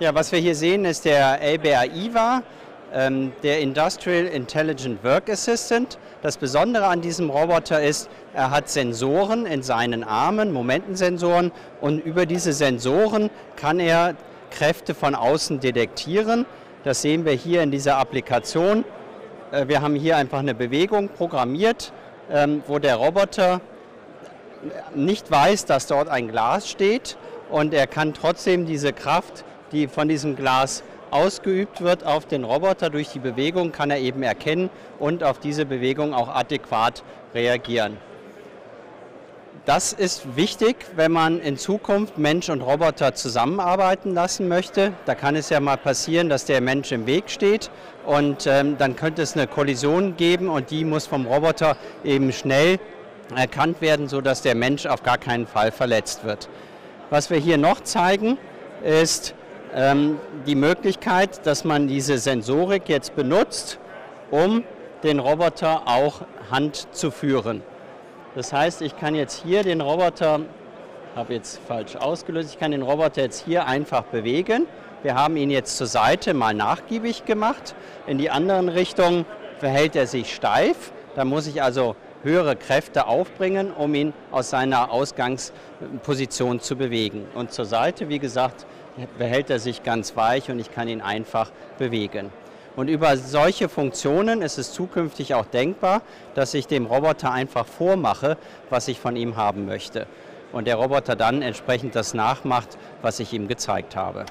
Ja, was wir hier sehen, ist der LBA IVA, ähm, der Industrial Intelligent Work Assistant. Das Besondere an diesem Roboter ist, er hat Sensoren in seinen Armen, Momentensensoren, und über diese Sensoren kann er Kräfte von außen detektieren. Das sehen wir hier in dieser Applikation. Äh, wir haben hier einfach eine Bewegung programmiert, ähm, wo der Roboter nicht weiß, dass dort ein Glas steht und er kann trotzdem diese Kraft die von diesem Glas ausgeübt wird auf den Roboter durch die Bewegung, kann er eben erkennen und auf diese Bewegung auch adäquat reagieren. Das ist wichtig, wenn man in Zukunft Mensch und Roboter zusammenarbeiten lassen möchte. Da kann es ja mal passieren, dass der Mensch im Weg steht und ähm, dann könnte es eine Kollision geben und die muss vom Roboter eben schnell erkannt werden, sodass der Mensch auf gar keinen Fall verletzt wird. Was wir hier noch zeigen, ist die Möglichkeit, dass man diese Sensorik jetzt benutzt, um den Roboter auch Hand zu führen. Das heißt, ich kann jetzt hier den Roboter, habe jetzt falsch ausgelöst, ich kann den Roboter jetzt hier einfach bewegen. Wir haben ihn jetzt zur Seite mal nachgiebig gemacht. In die anderen Richtungen verhält er sich steif. Da muss ich also höhere Kräfte aufbringen, um ihn aus seiner Ausgangsposition zu bewegen. Und zur Seite, wie gesagt, behält er sich ganz weich und ich kann ihn einfach bewegen. Und über solche Funktionen ist es zukünftig auch denkbar, dass ich dem Roboter einfach vormache, was ich von ihm haben möchte. Und der Roboter dann entsprechend das nachmacht, was ich ihm gezeigt habe.